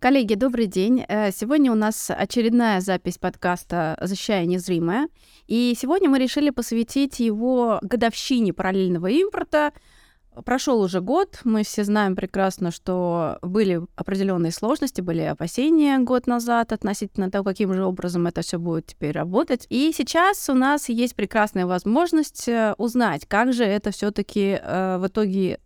Коллеги, добрый день. Э, сегодня у нас очередная запись подкаста «Защищая незримое». И сегодня мы решили посвятить его годовщине параллельного импорта. Прошел уже год, мы все знаем прекрасно, что были определенные сложности, были опасения год назад относительно того, каким же образом это все будет теперь работать. И сейчас у нас есть прекрасная возможность э, узнать, как же это все-таки э, в итоге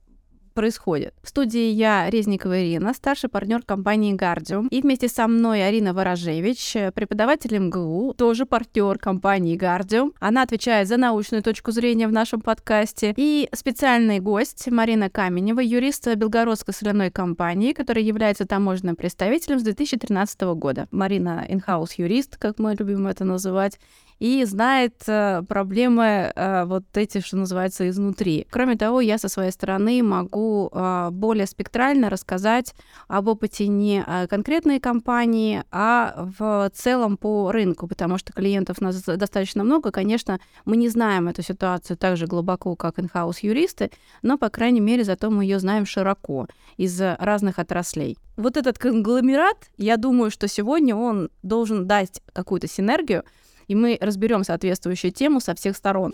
происходит. В студии я, Резникова Ирина, старший партнер компании Guardium. И вместе со мной Арина Ворожевич, преподаватель МГУ, тоже партнер компании Guardium. Она отвечает за научную точку зрения в нашем подкасте. И специальный гость Марина Каменева, юрист Белгородской соляной компании, которая является таможенным представителем с 2013 года. Марина инхаус юрист, как мы любим это называть и знает э, проблемы э, вот эти, что называется, изнутри. Кроме того, я со своей стороны могу э, более спектрально рассказать об опыте не конкретной компании, а в целом по рынку, потому что клиентов у нас достаточно много. Конечно, мы не знаем эту ситуацию так же глубоко, как инхаус юристы, но, по крайней мере, зато мы ее знаем широко из разных отраслей. Вот этот конгломерат, я думаю, что сегодня он должен дать какую-то синергию, и мы разберем соответствующую тему со всех сторон.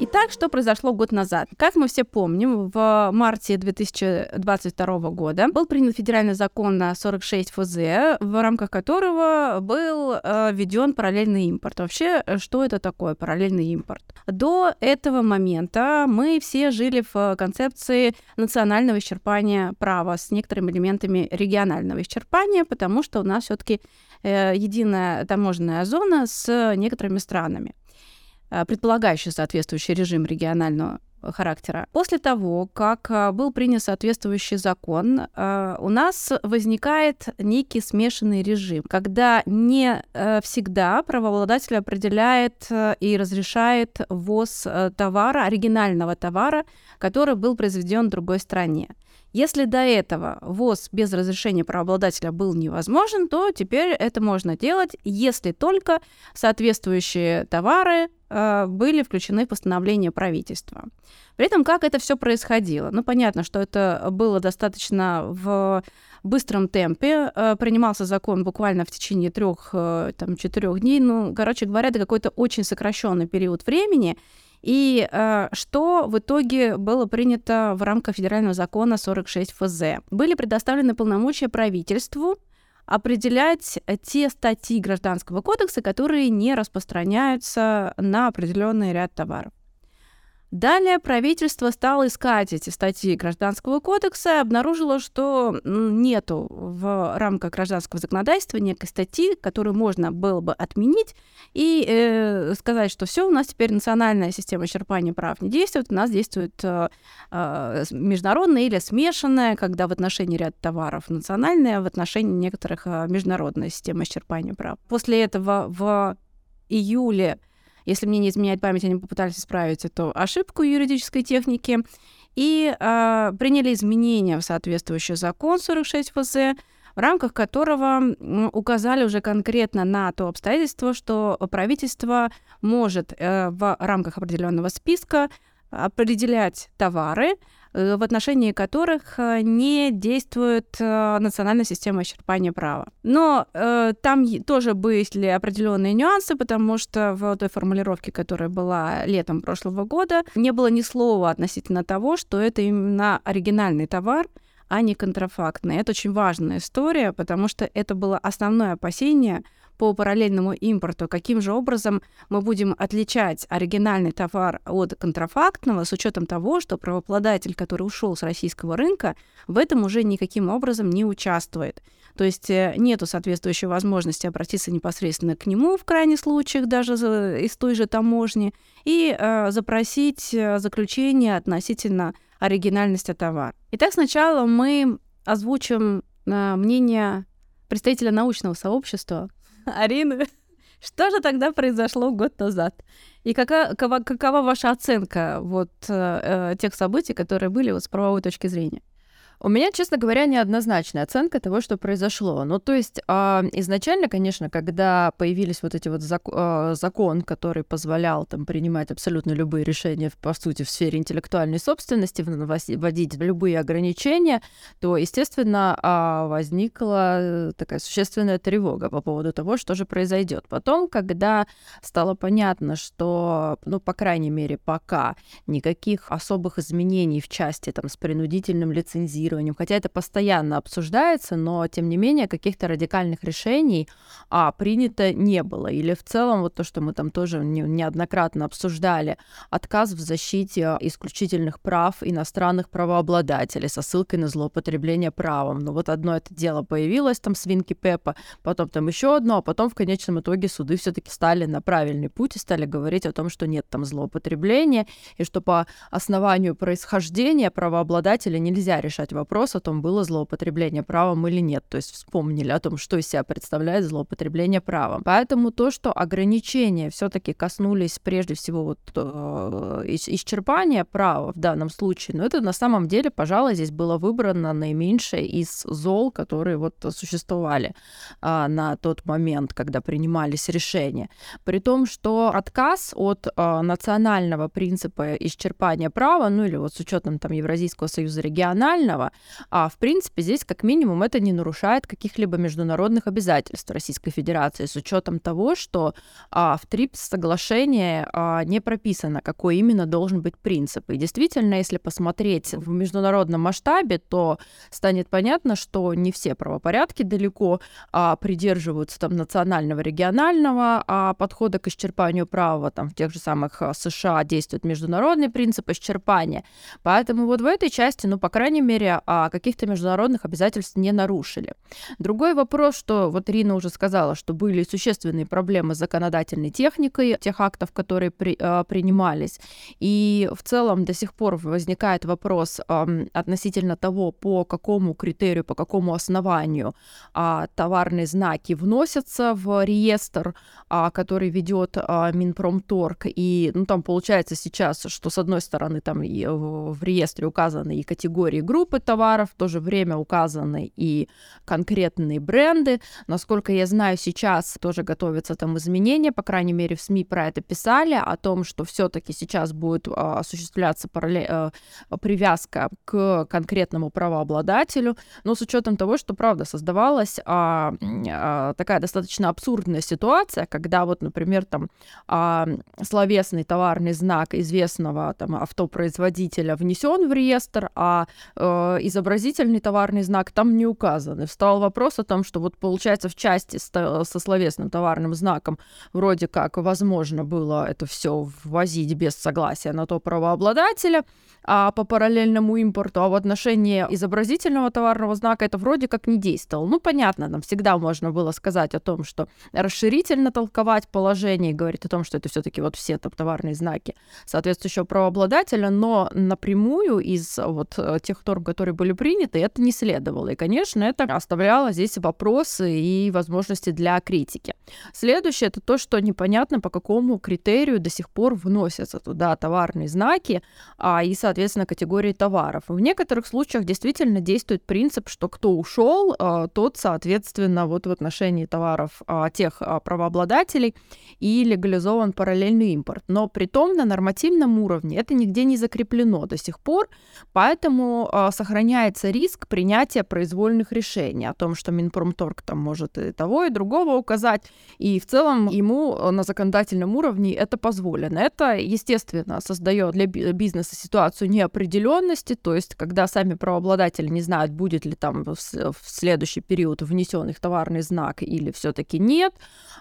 Итак, что произошло год назад? Как мы все помним, в марте 2022 года был принят федеральный закон 46 ФЗ, в рамках которого был э, введен параллельный импорт. Вообще, что это такое параллельный импорт? До этого момента мы все жили в концепции национального исчерпания права с некоторыми элементами регионального исчерпания, потому что у нас все-таки э, единая таможенная зона с некоторыми странами. Э, предполагающий соответствующий режим регионального характера. После того, как э, был принят соответствующий закон, э, у нас возникает некий смешанный режим, когда не всегда правообладатель определяет и разрешает ввоз товара, оригинального товара, который был произведен в другой стране. Если до этого ВОЗ без разрешения правообладателя был невозможен, то теперь это можно делать, если только соответствующие товары э, были включены в постановление правительства. При этом как это все происходило? Ну, понятно, что это было достаточно в быстром темпе. Э, принимался закон буквально в течение трех-четырех э, дней. Ну, короче говоря, это какой-то очень сокращенный период времени. И э, что в итоге было принято в рамках федерального закона 46 ФЗ? Были предоставлены полномочия правительству определять те статьи Гражданского кодекса, которые не распространяются на определенный ряд товаров. Далее правительство стало искать эти статьи Гражданского кодекса и обнаружило, что нету в рамках гражданского законодательства некой статьи, которую можно было бы отменить и э, сказать, что все, у нас теперь национальная система исчерпания прав не действует, у нас действует э, э, международная или смешанная, когда в отношении ряда товаров национальная, в отношении некоторых э, международная система исчерпания прав. После этого в июле если мне не изменяет память, они попытались исправить эту ошибку юридической техники. И э, приняли изменения в соответствующий закон 46 ФЗ, в рамках которого указали уже конкретно на то обстоятельство, что правительство может э, в рамках определенного списка определять товары, Э, в отношении которых э, не действует э, национальная система исчерпания права. Но э, там тоже были определенные нюансы, потому что в той формулировке, которая была летом прошлого года, не было ни слова относительно того, что это именно оригинальный товар, а не контрафактный. Это очень важная история, потому что это было основное опасение по параллельному импорту, каким же образом мы будем отличать оригинальный товар от контрафактного с учетом того, что правообладатель, который ушел с российского рынка, в этом уже никаким образом не участвует. То есть э, нету соответствующей возможности обратиться непосредственно к нему в крайних случаях, даже из той же таможни, и э, запросить э, заключение относительно оригинальности товара. Итак, сначала мы озвучим э, мнение представителя научного сообщества, Арины, что же тогда произошло год назад? И какая, какова, какова ваша оценка вот э, э, тех событий, которые были вот с правовой точки зрения? У меня, честно говоря, неоднозначная оценка того, что произошло. Ну, то есть э, изначально, конечно, когда появились вот эти вот зак- э, закон, который позволял там принимать абсолютно любые решения, по сути, в сфере интеллектуальной собственности, вводить любые ограничения, то, естественно, э, возникла такая существенная тревога по поводу того, что же произойдет. Потом, когда стало понятно, что, ну, по крайней мере, пока никаких особых изменений в части там с принудительным лицензированием регулированием, хотя это постоянно обсуждается, но тем не менее каких-то радикальных решений а, принято не было. Или в целом вот то, что мы там тоже не, неоднократно обсуждали, отказ в защите исключительных прав иностранных правообладателей со ссылкой на злоупотребление правом. Ну вот одно это дело появилось там свинки Пеппа, потом там еще одно, а потом в конечном итоге суды все-таки стали на правильный путь и стали говорить о том, что нет там злоупотребления, и что по основанию происхождения правообладателя нельзя решать вопрос о том, было злоупотребление правом или нет. То есть вспомнили о том, что из себя представляет злоупотребление правом. Поэтому то, что ограничения все-таки коснулись прежде всего вот э, исчерпания права в данном случае, но это на самом деле, пожалуй, здесь было выбрано наименьшее из зол, которые вот существовали э, на тот момент, когда принимались решения. При том, что отказ от э, национального принципа исчерпания права, ну или вот с учетом там Евразийского союза регионального, а в принципе здесь как минимум это не нарушает каких-либо международных обязательств Российской Федерации с учетом того, что а, в ТРИПС соглашении а, не прописано, какой именно должен быть принцип. И действительно, если посмотреть в международном масштабе, то станет понятно, что не все правопорядки далеко а, придерживаются там национального регионального а, подхода к исчерпанию права. Там в тех же самых а, США действует международный принцип исчерпания. Поэтому вот в этой части, ну, по крайней мере, а каких-то международных обязательств не нарушили. Другой вопрос, что вот Рина уже сказала, что были существенные проблемы с законодательной техникой тех актов, которые при, э, принимались. И в целом до сих пор возникает вопрос э, относительно того, по какому критерию, по какому основанию э, товарные знаки вносятся в реестр, э, который ведет э, Минпромторг. И ну, там получается сейчас, что с одной стороны там в реестре указаны и категории группы товаров, в то же время указаны и конкретные бренды. Насколько я знаю, сейчас тоже готовятся там изменения, по крайней мере, в СМИ про это писали, о том, что все-таки сейчас будет а, осуществляться параллель, а, привязка к конкретному правообладателю, но с учетом того, что, правда, создавалась а, а, такая достаточно абсурдная ситуация, когда вот, например, там а, словесный товарный знак известного там автопроизводителя внесен в реестр, а э, изобразительный товарный знак там не указан. И встал вопрос о том, что вот получается в части со словесным товарным знаком вроде как возможно было это все ввозить без согласия на то правообладателя, а по параллельному импорту, а в отношении изобразительного товарного знака это вроде как не действовало. Ну, понятно, нам всегда можно было сказать о том, что расширительно толковать положение и говорить о том, что это все-таки вот все там товарные знаки соответствующего правообладателя, но напрямую из вот э, тех норм, которые были приняты, это не следовало. И, конечно, это оставляло здесь вопросы и возможности для критики. Следующее это то, что непонятно, по какому критерию до сих пор вносятся туда товарные знаки а, и, соответственно, категории товаров. В некоторых случаях действительно действует принцип, что кто ушел, а, тот, соответственно, вот в отношении товаров а, тех а, правообладателей и легализован параллельный импорт. Но при том на нормативном уровне это нигде не закреплено до сих пор, поэтому а, сохраняется риск принятия произвольных решений о том, что Минпромторг там может и того, и другого указать, и в целом ему э, на законодательном уровне это позволено. Это, естественно, создает для бизнеса ситуацию неопределенности, то есть когда сами правообладатели не знают, будет ли там в следующий период внесен их товарный знак или все-таки нет,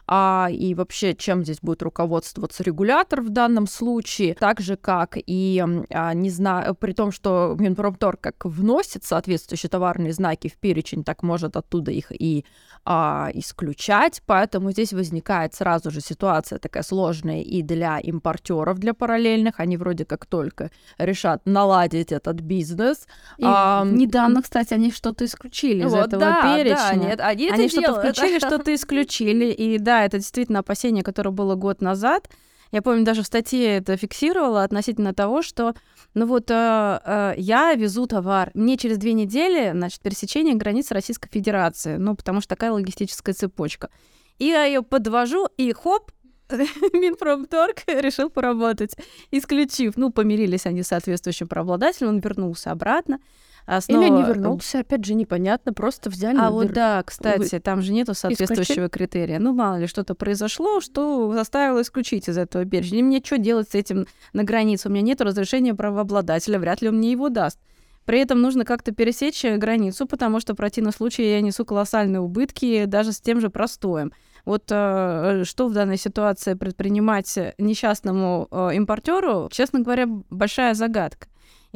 а, и вообще чем здесь будет руководствоваться регулятор в данном случае, так же как и а, не знаю, при том, что Минпромторг как вносит соответствующие товарные знаки в перечень, так может оттуда их и а, исключать. Поэтому здесь возникает сразу же ситуация такая сложная и для импортеров, для параллельных. Они вроде как только решат наладить этот бизнес. И а, недавно, кстати, они что-то исключили вот, из этого да, перечня. Да, нет, они они что-то включили, что-то исключили. И да, это действительно опасение, которое было год назад. Я помню, даже в статье это фиксировала относительно того, что, ну вот, э, э, я везу товар, мне через две недели, значит, пересечение границы Российской Федерации, ну, потому что такая логистическая цепочка. И я ее подвожу, и хоп, Минпромторг решил поработать, исключив, ну, помирились они с соответствующим правообладателем, он вернулся обратно. Снова... Или не вернулся, опять же, непонятно, просто взяли. А вот да, кстати, там же нету соответствующего критерия. Ну, мало ли, что-то произошло, что заставило исключить из этого перечня. И мне что делать с этим на границе? У меня нет разрешения правообладателя, вряд ли он мне его даст. При этом нужно как-то пересечь границу, потому что в противном случае я несу колоссальные убытки даже с тем же простоем. Вот э, что в данной ситуации предпринимать несчастному э, импортеру, честно говоря, большая загадка.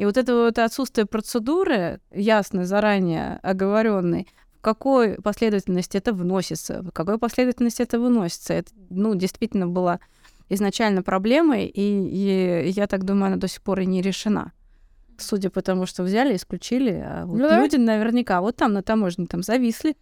И вот это вот отсутствие процедуры, ясной, заранее оговоренной, в какой последовательности это вносится, в какой последовательности это выносится, это, ну, действительно была изначально проблемой, и, и я так думаю, она до сих пор и не решена. Судя по тому, что взяли, исключили, а вот ну, люди наверняка вот там на таможне там зависли.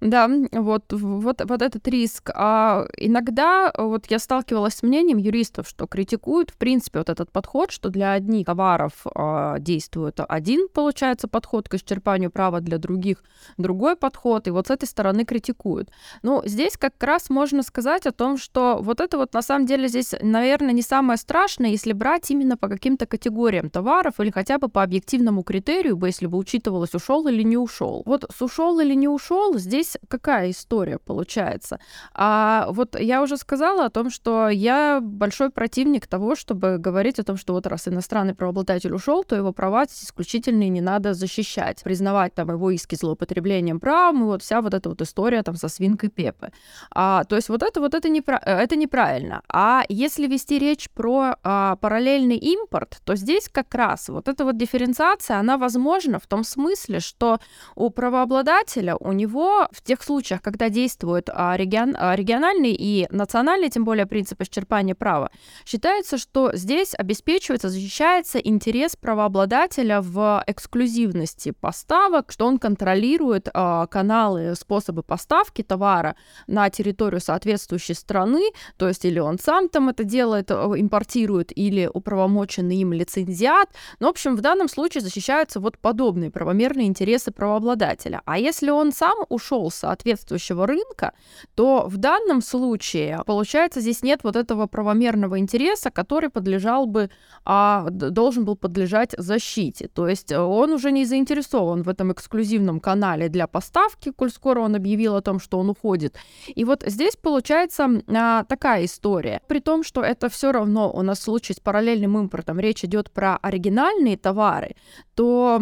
Да, вот, вот, вот этот риск. А иногда вот я сталкивалась с мнением юристов, что критикуют, в принципе, вот этот подход, что для одних товаров а, действует один, получается, подход к исчерпанию права, для других другой подход, и вот с этой стороны критикуют. Ну, здесь как раз можно сказать о том, что вот это вот на самом деле здесь, наверное, не самое страшное, если брать именно по каким-то категориям товаров или хотя бы по объективному критерию, бы, если бы учитывалось, ушел или не ушел. Вот с ушел или не ушел, здесь здесь какая история получается? А вот я уже сказала о том, что я большой противник того, чтобы говорить о том, что вот раз иностранный правообладатель ушел, то его права исключительные не надо защищать, признавать там его иски злоупотреблением прав, и вот вся вот эта вот история там со свинкой Пепы. А, то есть вот это вот это, непра- э, это неправильно. А если вести речь про а, параллельный импорт, то здесь как раз вот эта вот дифференциация, она возможна в том смысле, что у правообладателя, у него в тех случаях, когда действуют а, регион, а, региональный и национальный, тем более принцип исчерпания права, считается, что здесь обеспечивается, защищается интерес правообладателя в эксклюзивности поставок, что он контролирует а, каналы, способы поставки товара на территорию соответствующей страны, то есть или он сам там это делает, импортирует, или управомоченный им лицензиат. Ну, в общем, в данном случае защищаются вот подобные правомерные интересы правообладателя. А если он сам ушел нашел соответствующего рынка, то в данном случае, получается, здесь нет вот этого правомерного интереса, который подлежал бы, а, должен был подлежать защите. То есть э, он уже не заинтересован в этом эксклюзивном канале для поставки, коль скоро он объявил о том, что он уходит. И вот здесь получается а, такая история. При том, что это все равно у нас в случае с параллельным импортом речь идет про оригинальные товары, то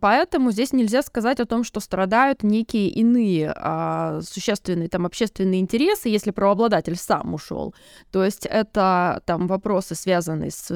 поэтому здесь нельзя сказать о том, что страдают некие иные а, существенные там общественные интересы, если правообладатель сам ушел. То есть это там вопросы, связанные с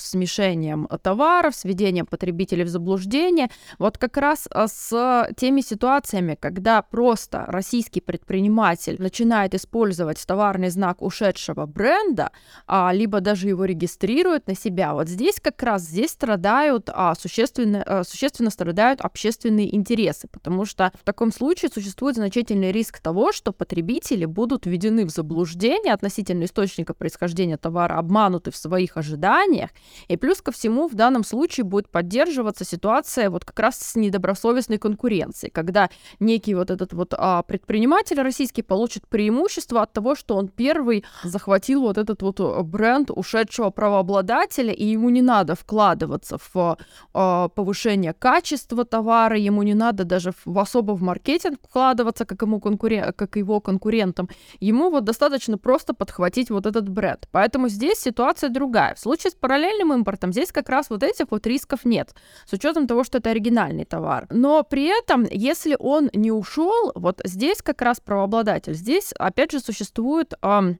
смешением товаров, с введением потребителей в заблуждение. Вот как раз а, с теми ситуациями, когда просто российский предприниматель начинает использовать товарный знак ушедшего бренда, а, либо даже его регистрирует на себя, вот здесь как раз здесь страдают а, существенно, а, существенно страдают общественные интересы, потому что в таком случае существует существует значительный риск того, что потребители будут введены в заблуждение относительно источника происхождения товара, обмануты в своих ожиданиях, и плюс ко всему в данном случае будет поддерживаться ситуация вот как раз с недобросовестной конкуренцией, когда некий вот этот вот а, предприниматель российский получит преимущество от того, что он первый захватил вот этот вот э, бренд ушедшего правообладателя, и ему не надо вкладываться в а, повышение качества товара, ему не надо даже в, особо в маркетинг вкладываться, вкладываться, как, ему конкурен... как его конкурентам. Ему вот достаточно просто подхватить вот этот бренд. Поэтому здесь ситуация другая. В случае с параллельным импортом здесь как раз вот этих вот рисков нет, с учетом того, что это оригинальный товар. Но при этом, если он не ушел, вот здесь как раз правообладатель, здесь опять же существует эм,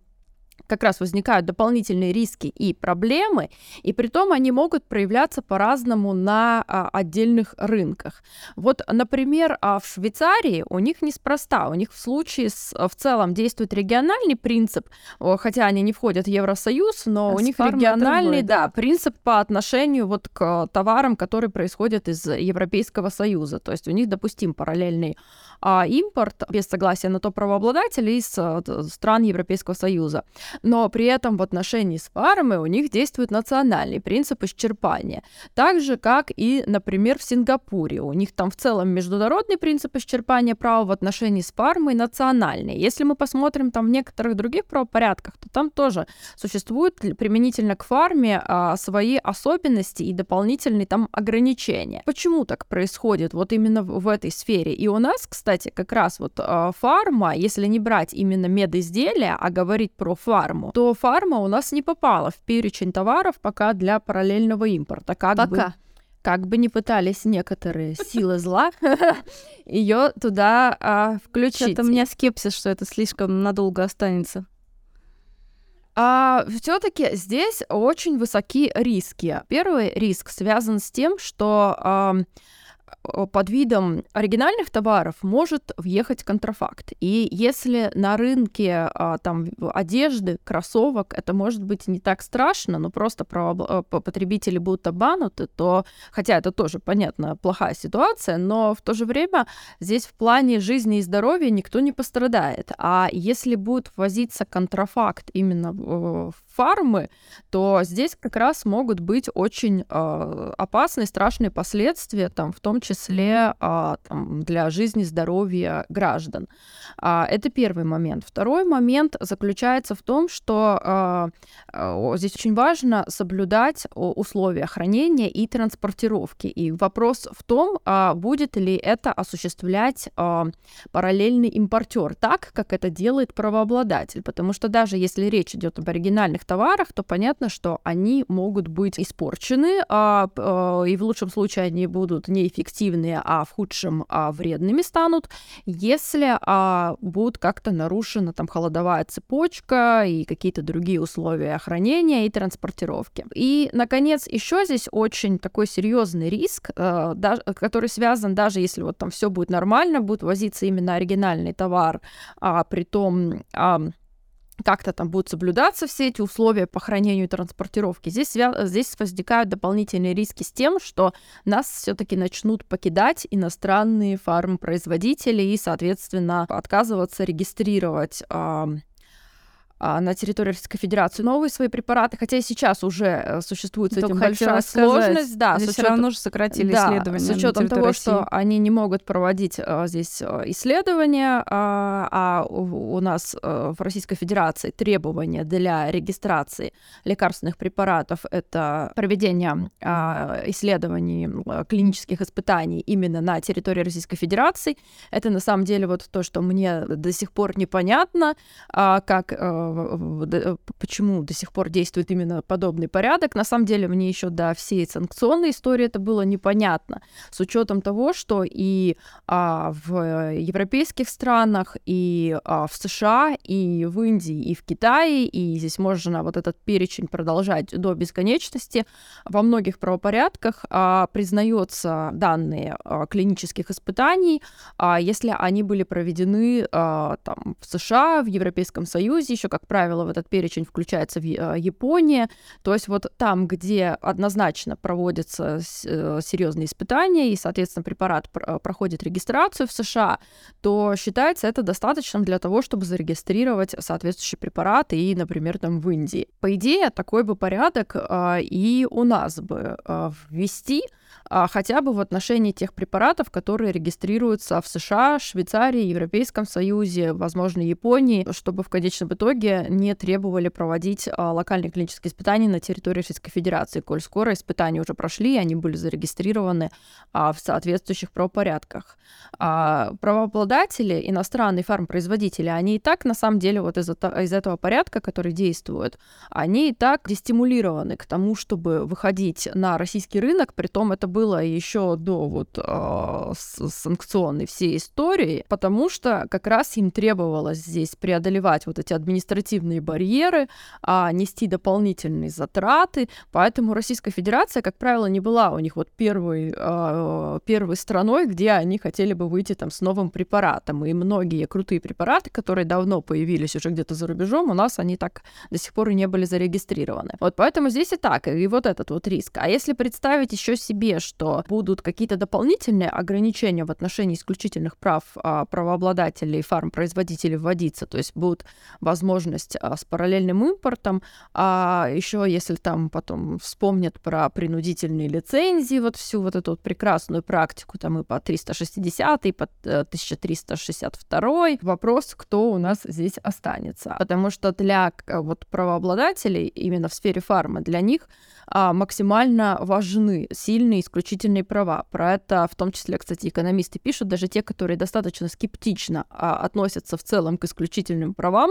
как раз возникают дополнительные риски и проблемы, и при том они могут проявляться по-разному на а, отдельных рынках. Вот, например, а в Швейцарии у них неспроста, у них в случае с, в целом действует региональный принцип, хотя они не входят в Евросоюз, но а у них региональный, да, принцип по отношению вот к товарам, которые происходят из Европейского Союза. То есть у них допустим параллельный а, импорт без согласия на то правообладателя из а, стран Европейского Союза. Но при этом в отношении с фармой у них действует национальный принцип исчерпания. Так же, как и, например, в Сингапуре. У них там в целом международный принцип исчерпания права в отношении с фармой национальный. Если мы посмотрим там в некоторых других правопорядках, то там тоже существуют применительно к фарме а, свои особенности и дополнительные там ограничения. Почему так происходит вот именно в, этой сфере? И у нас, кстати, как раз вот а, фарма, если не брать именно медизделия, а говорить про фарму, то фарма у нас не попала в перечень товаров пока для параллельного импорта. Как пока. Бы, как бы не пытались некоторые силы зла ее туда а, включить. Это у меня скепсис, что это слишком надолго останется. А все-таки здесь очень высоки риски. Первый риск связан с тем, что а, под видом оригинальных товаров может въехать контрафакт. И если на рынке а, там одежды, кроссовок, это может быть не так страшно, но просто а, потребители будут обмануты, то, хотя это тоже, понятно, плохая ситуация, но в то же время здесь в плане жизни и здоровья никто не пострадает. А если будет возиться контрафакт именно в фармы, то здесь как раз могут быть очень э, опасные, страшные последствия, там, в том числе э, там, для жизни, здоровья граждан. Э, это первый момент. Второй момент заключается в том, что э, э, здесь очень важно соблюдать условия хранения и транспортировки. И вопрос в том, э, будет ли это осуществлять э, параллельный импортер так, как это делает правообладатель. Потому что даже если речь идет об оригинальных товарах, то понятно, что они могут быть испорчены, а, а, и в лучшем случае они будут неэффективные, а в худшем а, вредными станут, если а, будут как-то нарушена там холодовая цепочка и какие-то другие условия хранения и транспортировки. И, наконец, еще здесь очень такой серьезный риск, а, да, который связан даже если вот там все будет нормально, будет возиться именно оригинальный товар, а при том а, как-то там будут соблюдаться все эти условия по хранению и транспортировке. Здесь, здесь возникают дополнительные риски с тем, что нас все-таки начнут покидать иностранные фармпроизводители и, соответственно, отказываться регистрировать на территории Российской Федерации новые свои препараты, хотя и сейчас уже э, существует с этим большая сложность. Да, здесь с учетом, все равно же сократили да, исследования. С учетом того, России. что они не могут проводить а, здесь э, исследования, а, а у, у нас а, в Российской Федерации требования для регистрации лекарственных препаратов это проведение а, исследований, клинических испытаний именно на территории Российской Федерации. Это на самом деле вот то, что мне до сих пор непонятно, а, как почему до сих пор действует именно подобный порядок. На самом деле мне еще до всей санкционной истории это было непонятно, с учетом того, что и а, в европейских странах, и а, в США, и в Индии, и в Китае, и здесь можно вот этот перечень продолжать до бесконечности, во многих правопорядках а, признается данные а, клинических испытаний, а, если они были проведены а, там, в США, в Европейском Союзе, еще как правило, в этот перечень включается в э, Япония. То есть вот там, где однозначно проводятся э, серьезные испытания и, соответственно, препарат э, проходит регистрацию в США, то считается это достаточным для того, чтобы зарегистрировать соответствующий препарат и, например, там в Индии. По идее, такой бы порядок и у нас бы ввести, а, хотя бы в отношении тех препаратов, которые регистрируются в США, Швейцарии, Европейском Союзе, возможно, Японии, чтобы в конечном итоге не требовали проводить а, локальные клинические испытания на территории Российской Федерации, коль скоро испытания уже прошли, и они были зарегистрированы а, в соответствующих правопорядках. Правообладатели, иностранные фармпроизводители, они и так, на самом деле, вот из, из этого порядка, который действует, они и так дестимулированы к тому, чтобы выходить на российский рынок, при том это было еще до вот э, санкционной всей истории, потому что как раз им требовалось здесь преодолевать вот эти административные барьеры, а, нести дополнительные затраты, поэтому Российская Федерация, как правило, не была у них вот первой, э, первой страной, где они хотели бы выйти там с новым препаратом, и многие крутые препараты, которые давно появились уже где-то за рубежом, у нас они так до сих пор и не были зарегистрированы. Вот поэтому здесь и так, и вот этот вот риск. А если представить еще себе статье, что будут какие-то дополнительные ограничения в отношении исключительных прав а, правообладателей фармпроизводителей вводиться, то есть будет возможность а, с параллельным импортом, а еще если там потом вспомнят про принудительные лицензии, вот всю вот эту вот прекрасную практику, там и по 360, и по 1362, э, вопрос, кто у нас здесь останется. Потому что для вот правообладателей именно в сфере фарма, для них а, максимально важны сильные исключительные права. Про это в том числе, кстати, экономисты пишут, даже те, которые достаточно скептично а, относятся в целом к исключительным правам,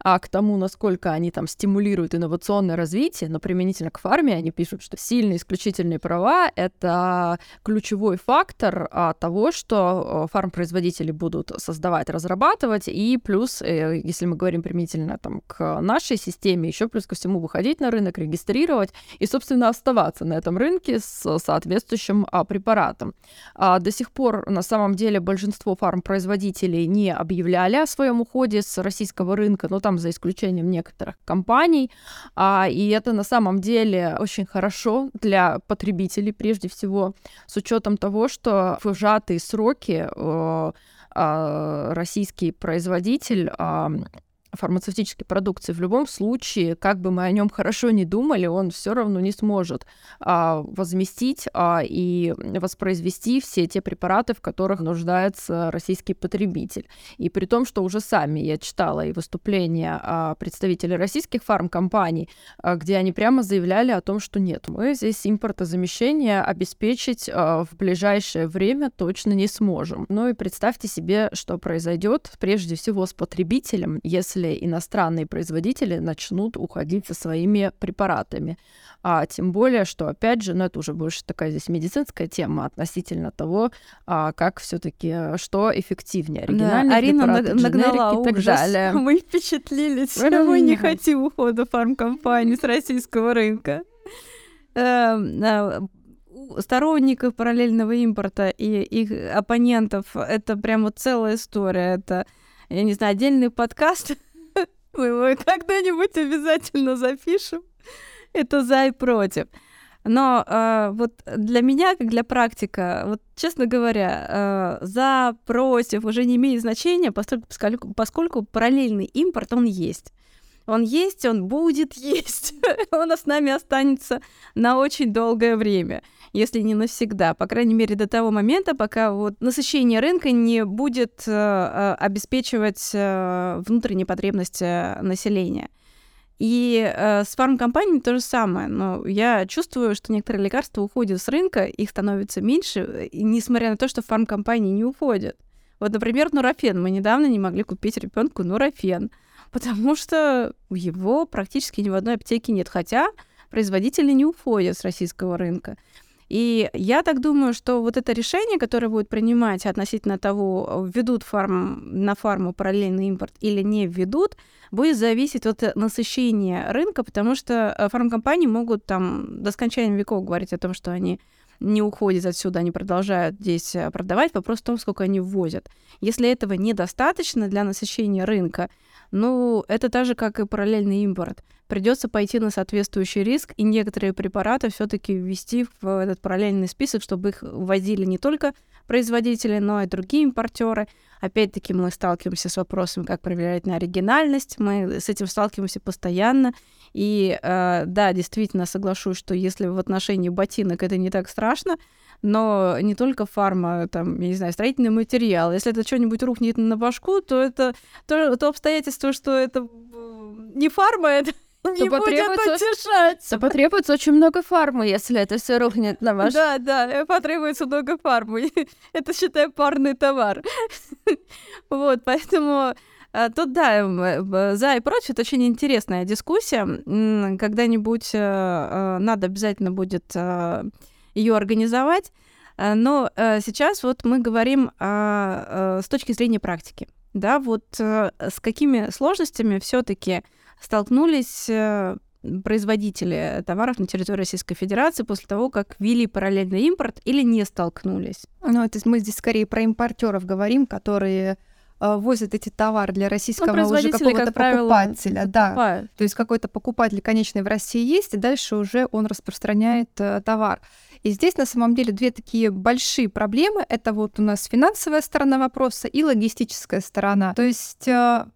а к тому, насколько они там стимулируют инновационное развитие, но применительно к фарме они пишут, что сильные исключительные права — это ключевой фактор а, того, что фармпроизводители будут создавать, разрабатывать, и плюс, э, если мы говорим применительно там, к нашей системе, еще плюс ко всему выходить на рынок, регистрировать и, собственно, оставаться на этом рынке с соответствующим а, препаратом. А, до сих пор, на самом деле, большинство фармпроизводителей не объявляли о своем уходе с российского рынка, но там за исключением некоторых компаний. А, и это на самом деле очень хорошо для потребителей, прежде всего, с учетом того, что в сжатые сроки э, а, российский производитель фармацевтической продукции, в любом случае, как бы мы о нем хорошо не думали, он все равно не сможет а, возместить а, и воспроизвести все те препараты, в которых нуждается российский потребитель. И при том, что уже сами я читала и выступления а, представителей российских фармкомпаний, а, где они прямо заявляли о том, что нет, мы здесь импортозамещение обеспечить а, в ближайшее время точно не сможем. Ну и представьте себе, что произойдет прежде всего с потребителем, если если иностранные производители начнут уходить со своими препаратами. А тем более, что, опять же, ну это уже больше такая здесь медицинская тема относительно того, а, как все таки что эффективнее, оригинальные да, Арина препараты, нагнала и так ужас. далее. Мы впечатлились, мы не хотим ухода фармкомпаний с российского рынка эм, а, сторонников параллельного импорта и их оппонентов это прямо целая история. Это, я не знаю, отдельный подкаст. Мы его когда-нибудь обязательно запишем. Это за и против. Но э, вот для меня, как для практика, вот честно говоря, э, за, против уже не имеет значения, поскольку, поскольку параллельный импорт, он есть. Он есть, он будет есть. он с нами останется на очень долгое время если не навсегда, по крайней мере, до того момента, пока вот насыщение рынка не будет э, э обеспечивать э, внутренние потребности населения. И э, с фармкомпаниями то же самое. Но я чувствую, что некоторые лекарства уходят с рынка, их становится меньше, и несмотря на то, что фармкомпании не уходят. Вот, например, нурофен. Мы недавно не могли купить ребенку нурофен, потому что его практически ни в одной аптеке нет. Хотя производители не уходят с российского рынка. И я так думаю, что вот это решение, которое будет принимать относительно того, введут фарм, на фарму параллельный импорт или не введут, будет зависеть от насыщения рынка, потому что э, фармкомпании могут там до скончания веков говорить о том, что они не уходят отсюда, они продолжают здесь э, продавать. Вопрос в том, сколько они ввозят. Если этого недостаточно для насыщения рынка, ну, это так же, как и параллельный импорт. Придется пойти на соответствующий риск и некоторые препараты все-таки ввести в этот параллельный список, чтобы их вводили не только производители, но и другие импортеры. Опять-таки мы сталкиваемся с вопросом, как проверять на оригинальность. Мы с этим сталкиваемся постоянно. И э, да, действительно соглашусь, что если в отношении ботинок это не так страшно, но не только фарма, там, я не знаю, строительный материал. Если это что-нибудь рухнет на башку, то это то, то обстоятельство, что это не фарма, это не то потребуется, утешать. То потребуется очень много фармы, если это все рухнет на ваш. Да, да, э, потребуется много фармы. это, считай, парный товар. вот, поэтому э, Тут, да, э, за и против, это очень интересная дискуссия. Когда-нибудь надо обязательно будет ее организовать. Но сейчас вот мы говорим с точки зрения практики. Да, вот с какими сложностями все-таки столкнулись производители товаров на территории Российской Федерации после того, как ввели параллельный импорт или не столкнулись? Ну, это мы здесь скорее про импортеров говорим, которые Э, возят эти товары для российского ну, уже какого-то как покупателя. Да. То есть какой-то покупатель конечный в России есть, и дальше уже он распространяет э, товар. И здесь на самом деле две такие большие проблемы. Это вот у нас финансовая сторона вопроса и логистическая сторона. То есть э,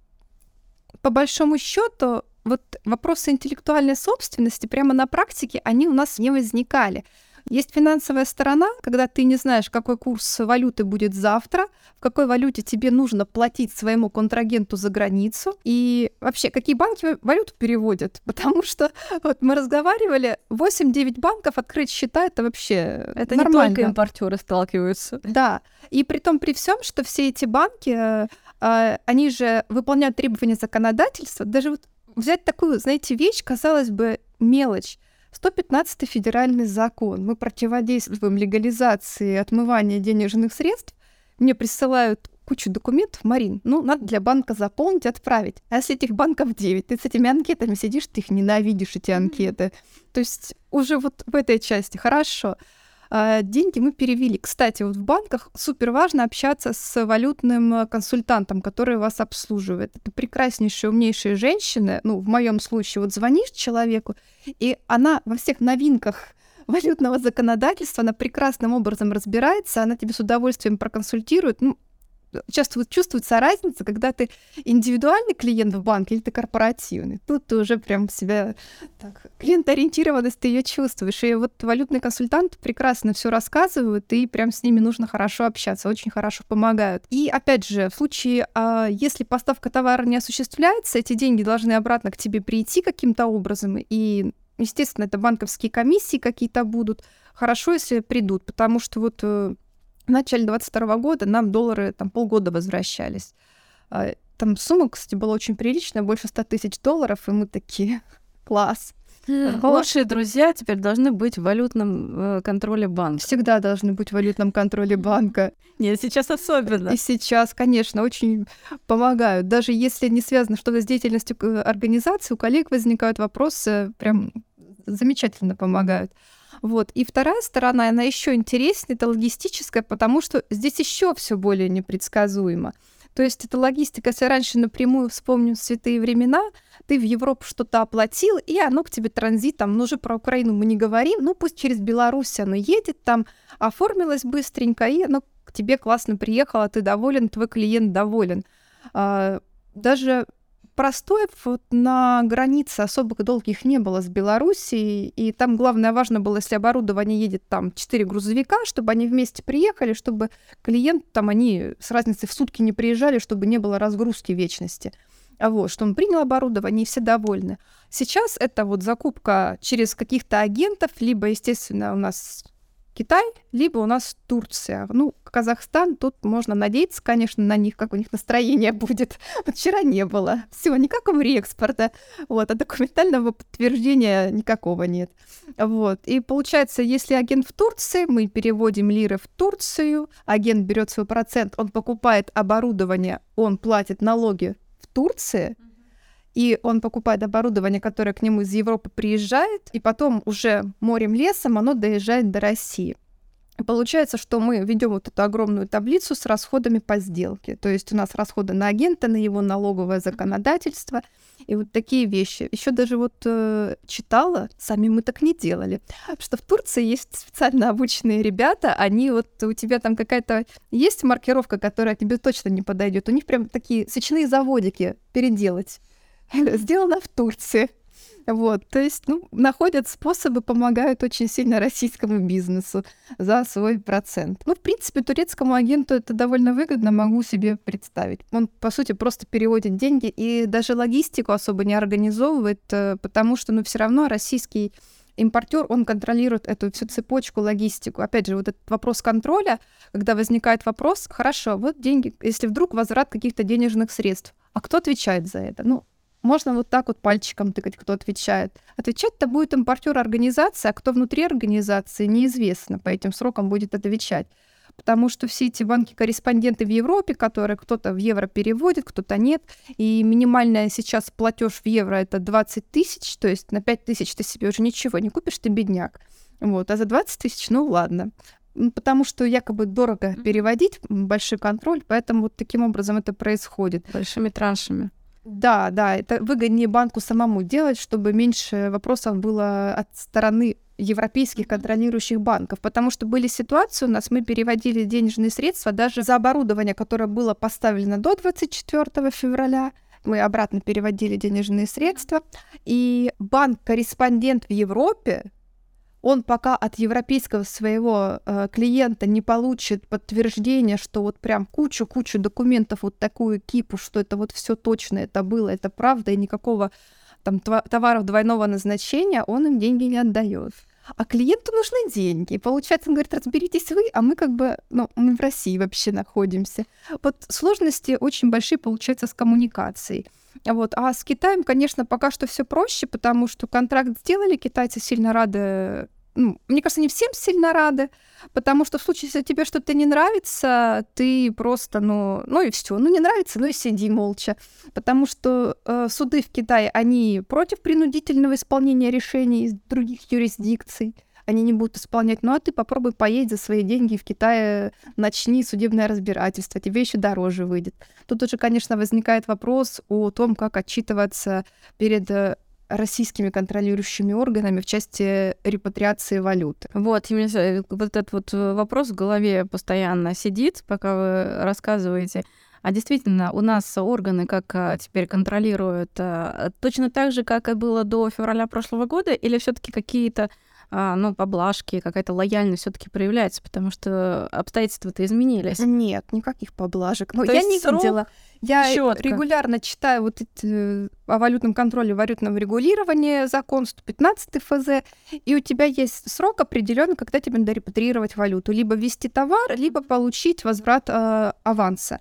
по большому счету вот вопросы интеллектуальной собственности прямо на практике, они у нас не возникали. Есть финансовая сторона, когда ты не знаешь, какой курс валюты будет завтра, в какой валюте тебе нужно платить своему контрагенту за границу, и вообще, какие банки валюту переводят. Потому что вот мы разговаривали, 8-9 банков открыть счета это вообще Это нормально. не только импортеры сталкиваются. Да, и при том при всем, что все эти банки, э, они же выполняют требования законодательства, даже вот взять такую, знаете, вещь, казалось бы, мелочь. 115 федеральный закон. Мы противодействуем легализации отмывания денежных средств. Мне присылают кучу документов, Марин, ну, надо для банка заполнить, отправить. А если этих банков 9, ты с этими анкетами сидишь, ты их ненавидишь, эти анкеты. То есть уже вот в этой части хорошо. А, деньги мы перевели. Кстати, вот в банках супер важно общаться с валютным э, консультантом, который вас обслуживает. Это прекраснейшие, умнейшие женщины. Ну, в моем случае, вот звонишь человеку, и она во всех новинках валютного законодательства, она прекрасным образом разбирается, она тебе с удовольствием проконсультирует. Ну, часто чувствуется разница, когда ты индивидуальный клиент в банке или ты корпоративный. Тут ты уже прям себя так, клиент-ориентированность ты ее чувствуешь. И вот валютный консультант прекрасно все рассказывают, и прям с ними нужно хорошо общаться, очень хорошо помогают. И опять же, в случае, а, если поставка товара не осуществляется, эти деньги должны обратно к тебе прийти каким-то образом, и Естественно, это банковские комиссии какие-то будут. Хорошо, если придут, потому что вот э, в начале 22 года нам доллары там полгода возвращались. А, там сумма, кстати, была очень приличная, больше 100 тысяч долларов, и мы такие, класс. Лучшие друзья теперь должны быть в валютном э, контроле банка. Всегда должны быть в валютном контроле банка. Нет, сейчас особенно. И сейчас, конечно, очень помогают. Даже если не связано что-то с деятельностью э, организации, у коллег возникают вопросы, прям замечательно помогают. Вот. И вторая сторона, она еще интереснее, это логистическая, потому что здесь еще все более непредсказуемо. То есть это логистика, если раньше напрямую вспомню святые времена, ты в Европу что-то оплатил, и оно к тебе транзитом, ну уже про Украину мы не говорим, ну пусть через Беларусь оно едет, там оформилось быстренько, и оно к тебе классно приехало, ты доволен, твой клиент доволен. А, даже простоев вот на границе особых долгих не было с Белоруссией, и там главное важно было, если оборудование едет там 4 грузовика, чтобы они вместе приехали, чтобы клиент там они с разницей в сутки не приезжали, чтобы не было разгрузки вечности. А вот, что он принял оборудование, и все довольны. Сейчас это вот закупка через каких-то агентов, либо, естественно, у нас Китай, либо у нас Турция. Ну, Казахстан, тут можно надеяться, конечно, на них, как у них настроение будет. Вот вчера не было. Все, никакого реэкспорта. Вот, а документального подтверждения никакого нет. Вот. И получается, если агент в Турции, мы переводим лиры в Турцию, агент берет свой процент, он покупает оборудование, он платит налоги в Турции, и он покупает оборудование, которое к нему из Европы приезжает, и потом уже морем-лесом оно доезжает до России. Получается, что мы ведем вот эту огромную таблицу с расходами по сделке. То есть у нас расходы на агента, на его налоговое законодательство и вот такие вещи. Еще даже вот э, читала, сами мы так не делали, что в Турции есть специально обученные ребята, они вот у тебя там какая-то есть маркировка, которая тебе точно не подойдет. У них прям такие свечные заводики переделать. сделано в Турции. Вот, то есть, ну, находят способы, помогают очень сильно российскому бизнесу за свой процент. Ну, в принципе, турецкому агенту это довольно выгодно, могу себе представить. Он, по сути, просто переводит деньги и даже логистику особо не организовывает, э, потому что, ну, все равно российский импортер, он контролирует эту всю цепочку, логистику. Опять же, вот этот вопрос контроля, когда возникает вопрос, хорошо, вот деньги, если вдруг возврат каких-то денежных средств, а кто отвечает за это? Ну, можно вот так вот пальчиком тыкать, кто отвечает. Отвечать-то будет импортер организации, а кто внутри организации, неизвестно. По этим срокам будет отвечать. Потому что все эти банки-корреспонденты в Европе, которые кто-то в евро переводит, кто-то нет, и минимальная сейчас платеж в евро это 20 тысяч, то есть на 5 тысяч ты себе уже ничего не купишь, ты бедняк. Вот, а за 20 тысяч, ну ладно потому что якобы дорого переводить, большой контроль, поэтому вот таким образом это происходит. Большими траншами. Да, да, это выгоднее банку самому делать, чтобы меньше вопросов было от стороны европейских контролирующих банков, потому что были ситуации у нас, мы переводили денежные средства даже за оборудование, которое было поставлено до 24 февраля, мы обратно переводили денежные средства, и банк-корреспондент в Европе, он пока от европейского своего э, клиента не получит подтверждение, что вот прям кучу-кучу документов, вот такую кипу, что это вот все точно, это было, это правда, и никакого там товаров двойного назначения, он им деньги не отдает. А клиенту нужны деньги. Получается, он говорит, разберитесь вы, а мы как бы, ну, мы в России вообще находимся. Вот сложности очень большие получаются с коммуникацией. Вот. А с Китаем, конечно, пока что все проще, потому что контракт сделали, китайцы сильно рады ну, мне кажется, не всем сильно рады, потому что в случае, если тебе что-то не нравится, ты просто, ну, ну и все, ну не нравится, ну и сиди молча, потому что э, суды в Китае, они против принудительного исполнения решений из других юрисдикций, они не будут исполнять. Ну а ты попробуй поедь за свои деньги в Китае, начни судебное разбирательство, тебе еще дороже выйдет. Тут уже, конечно, возникает вопрос о том, как отчитываться перед э, российскими контролирующими органами в части репатриации валюты. Вот, именно э, вот этот вот э, вопрос в голове постоянно сидит, пока вы рассказываете. А действительно, у нас органы как а, теперь контролируют точно так же, как и было до февраля прошлого года, или все-таки какие-то а, ну, поблажки, какая-то лояльность все-таки проявляется, потому что обстоятельства-то изменились. Нет, никаких поблажек. Ну, я не срок... видела. Я Чётко. регулярно читаю вот эти э, о валютном контроле, валютном регулировании, закон 115 ФЗ, и у тебя есть срок определенный, когда тебе надо репатрировать валюту, либо ввести товар, либо получить возврат э, аванса.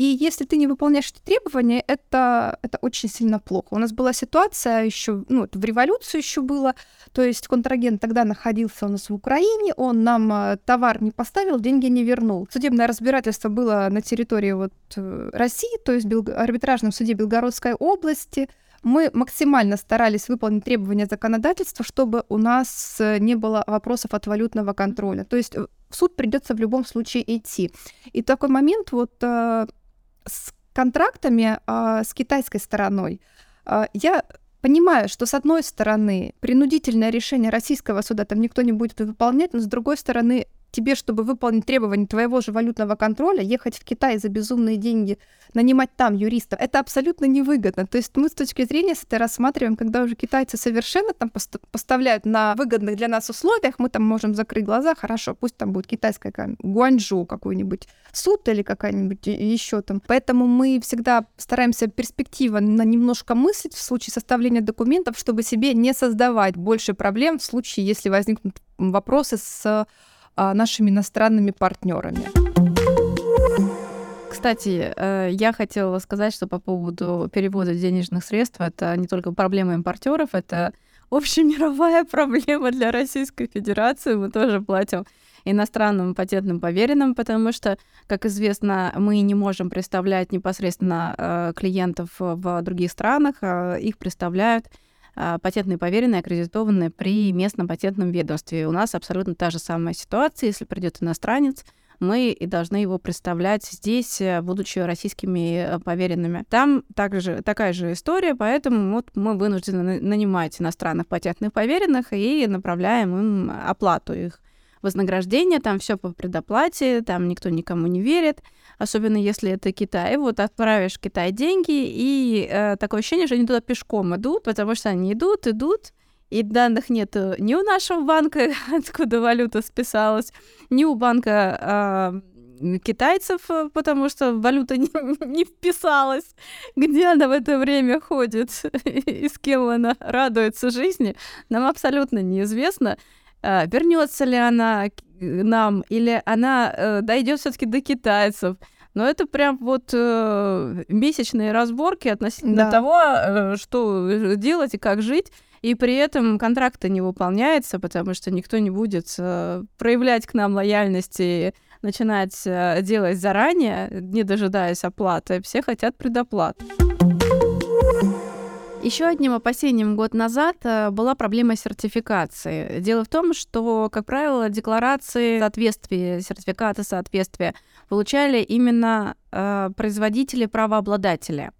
И если ты не выполняешь эти требования, это, это очень сильно плохо. У нас была ситуация еще, ну, это в революцию еще было, то есть контрагент тогда находился у нас в Украине, он нам э, товар не поставил, деньги не вернул. Судебное разбирательство было на территории вот э, России, то есть в арбитражном суде Белгородской области. Мы максимально старались выполнить требования законодательства, чтобы у нас э, не было вопросов от валютного контроля. То есть в суд придется в любом случае идти. И такой момент вот с контрактами э, с китайской стороной. Э, я понимаю, что с одной стороны принудительное решение российского суда там никто не будет выполнять, но с другой стороны тебе, чтобы выполнить требования твоего же валютного контроля, ехать в Китай за безумные деньги, нанимать там юристов, это абсолютно невыгодно. То есть мы с точки зрения это рассматриваем, когда уже китайцы совершенно там поставляют на выгодных для нас условиях, мы там можем закрыть глаза, хорошо, пусть там будет китайская Гуанчжоу какой-нибудь суд или какая-нибудь еще там. Поэтому мы всегда стараемся перспективно немножко мыслить в случае составления документов, чтобы себе не создавать больше проблем в случае, если возникнут вопросы с нашими иностранными партнерами. Кстати, э, я хотела сказать, что по поводу перевода денежных средств, это не только проблема импортеров, это общемировая проблема для Российской Федерации. Мы тоже платим иностранным патентным поверенным, потому что, как известно, мы не можем представлять непосредственно э, клиентов в других странах, а их представляют а, патентные поверенные, аккредитованные при местном патентном ведомстве. У нас абсолютно та же самая ситуация. Если придет иностранец, мы и должны его представлять здесь, э, будучи российскими э, поверенными. Там также такая же история, поэтому вот мы вынуждены нанимать иностранных патентных поверенных и направляем им оплату их вознаграждения, там все по предоплате, там никто никому не верит, особенно если это Китай. Вот отправишь в Китай деньги, и э, такое ощущение, что они туда пешком идут, потому что они идут, идут, и данных нет ни у нашего банка, откуда валюта списалась, ни у банка э, китайцев, потому что валюта не, не вписалась, где она в это время ходит и с кем она радуется жизни, нам абсолютно неизвестно. А, вернется ли она нам, или она э, дойдет все-таки до китайцев. Но это прям вот э, месячные разборки относительно да. того, э, что делать и как жить. И при этом контракт не выполняется, потому что никто не будет э, проявлять к нам лояльность и начинать э, делать заранее, не дожидаясь оплаты. Все хотят предоплат. Еще одним опасением год назад э, была проблема сертификации. Дело в том, что, как правило, декларации соответствия, сертификаты соответствия получали именно э, производители, правообладатели.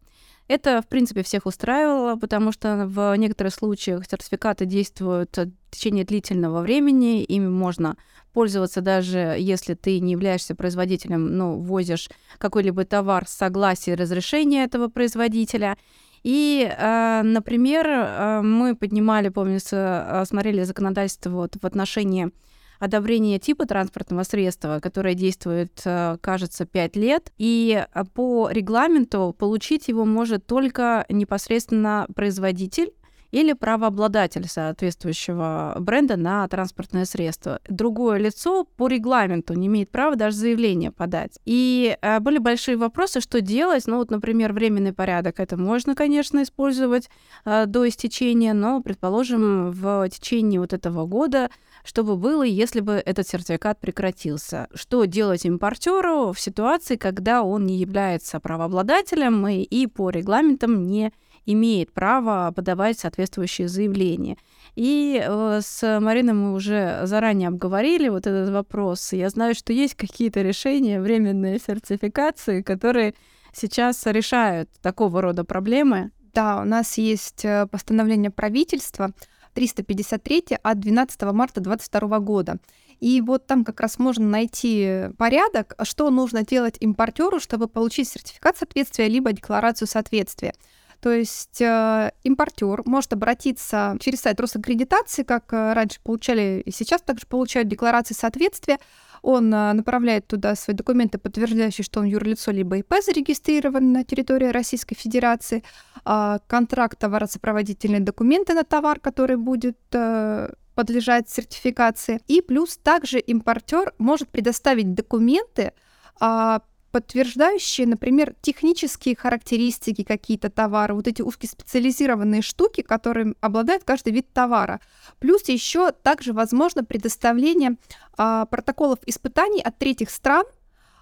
Это, в принципе, всех устраивало, потому что в некоторых случаях сертификаты действуют в течение длительного времени, ими можно пользоваться даже если ты не являешься производителем, но возишь какой-либо товар с согласия и разрешения этого производителя. И, э, например, э, мы поднимали, помню, э, смотрели законодательство вот в отношении одобрения типа транспортного средства, которое действует, кажется, 5 лет. И по регламенту получить его может только непосредственно производитель или правообладатель соответствующего бренда на транспортное средство. Другое лицо по регламенту не имеет права даже заявление подать. И э, были большие вопросы, что делать. Ну вот, например, временный порядок. Это можно, конечно, использовать э, до истечения, но, предположим, в течение вот этого года чтобы было, если бы этот сертификат прекратился. Что делать импортеру в ситуации, когда он не является правообладателем и, и по регламентам не имеет право подавать соответствующие заявления. И э, с Мариной мы уже заранее обговорили вот этот вопрос. Я знаю, что есть какие-то решения, временные сертификации, которые сейчас решают такого рода проблемы. Да, у нас есть э, постановление правительства 353 от 12 марта 2022 года. И вот там как раз можно найти порядок, что нужно делать импортеру, чтобы получить сертификат соответствия либо декларацию соответствия. То есть э, импортер может обратиться через сайт Росаккредитации, как э, раньше получали и сейчас также получают декларации соответствия. Он э, направляет туда свои документы, подтверждающие, что он юрлицо либо ИП зарегистрирован на территории Российской Федерации, э, контракт товаросопроводительные документы на товар, который будет э, подлежать сертификации. И плюс также импортер может предоставить документы, а, подтверждающие, например, технические характеристики какие-то товара, вот эти узкоспециализированные штуки, которым обладает каждый вид товара. Плюс еще также возможно предоставление а, протоколов испытаний от третьих стран,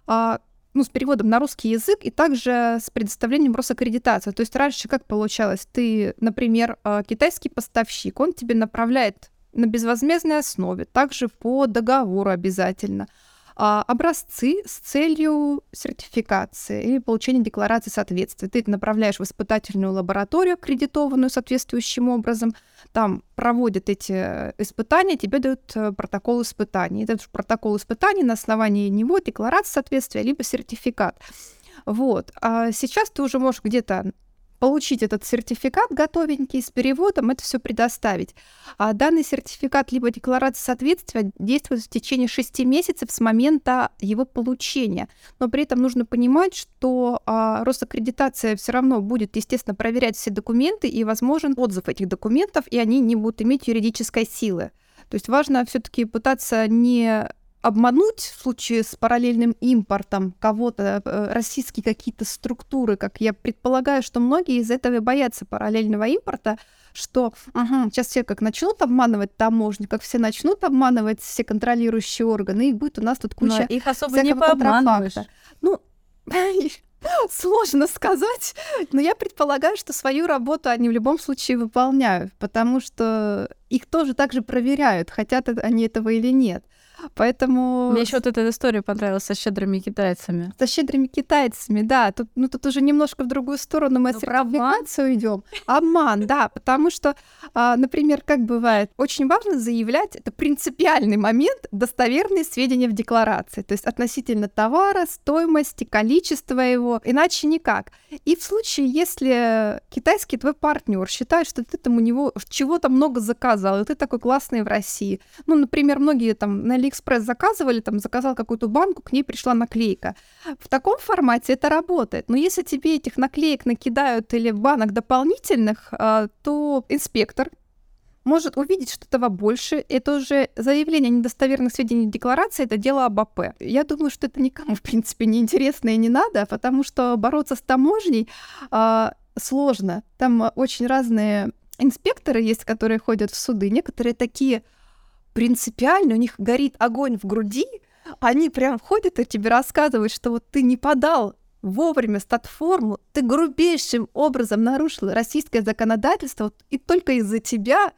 а, ну, с переводом на русский язык и также с предоставлением Росаккредитации. То есть раньше как получалось? Ты, например, а, китайский поставщик, он тебе направляет на безвозмездной основе, также по договору обязательно – образцы с целью сертификации и получения декларации соответствия. Ты это направляешь в испытательную лабораторию, аккредитованную соответствующим образом. Там проводят эти испытания, тебе дают э, протокол испытаний. Этот протокол испытаний на основании него декларация соответствия либо сертификат. Вот. А сейчас ты уже можешь где-то получить этот сертификат готовенький с переводом, это все предоставить. А данный сертификат либо декларация соответствия действует в течение 6 месяцев с момента его получения. Но при этом нужно понимать, что а, Росаккредитация все равно будет, естественно, проверять все документы и возможен отзыв этих документов, и они не будут иметь юридической силы. То есть важно все-таки пытаться не обмануть в случае с параллельным импортом кого-то, э, российские какие-то структуры, как я предполагаю, что многие из этого боятся параллельного импорта, что ага, сейчас все как начнут обманывать таможню, как все начнут обманывать все контролирующие органы, и будет у нас тут куча Но их особо не пообманываешь. Ну, Сложно сказать, но я предполагаю, что свою работу они в любом случае выполняют, потому что их тоже также проверяют, хотят они этого или нет. Поэтому... Мне еще вот эта история понравилась со щедрыми китайцами. Со щедрыми китайцами, да. Тут, ну, тут уже немножко в другую сторону мы ну, сертификацию идем. Обман, да, потому что, а, например, как бывает, очень важно заявлять, это принципиальный момент, достоверные сведения в декларации, то есть относительно товара, стоимости, количества его, иначе никак. И в случае, если китайский твой партнер считает, что ты там у него чего-то много заказал, и ты такой классный в России, ну, например, многие там на Алиэкспресс заказывали, там заказал какую-то банку, к ней пришла наклейка. В таком формате это работает. Но если тебе этих наклеек накидают или банок дополнительных, а, то инспектор может увидеть, что этого больше. Это уже заявление о недостоверных сведений в декларации, это дело об АП. Я думаю, что это никому, в принципе, не интересно и не надо, потому что бороться с таможней э, сложно. Там очень разные инспекторы есть, которые ходят в суды. Некоторые такие принципиально, у них горит огонь в груди, они прям ходят и тебе рассказывают, что вот ты не подал вовремя стат-форму, ты грубейшим образом нарушил российское законодательство, и только из-за тебя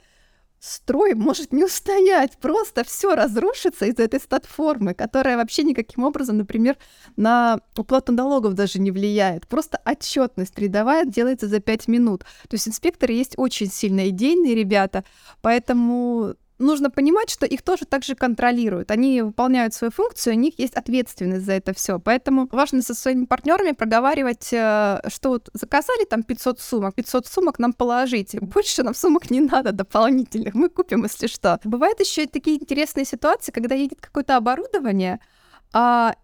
строй может не устоять, просто все разрушится из-за этой статформы, которая вообще никаким образом, например, на уплату налогов даже не влияет. Просто отчетность рядовая делается за 5 минут. То есть инспекторы есть очень сильно идейные ребята, поэтому нужно понимать, что их тоже также контролируют. Они выполняют свою функцию, у них есть ответственность за это все. Поэтому важно со своими партнерами проговаривать, э, что вот заказали там 500 сумок, 500 сумок нам положите. Больше нам сумок не надо дополнительных, мы купим, если что. Бывают еще такие интересные ситуации, когда едет какое-то оборудование, а,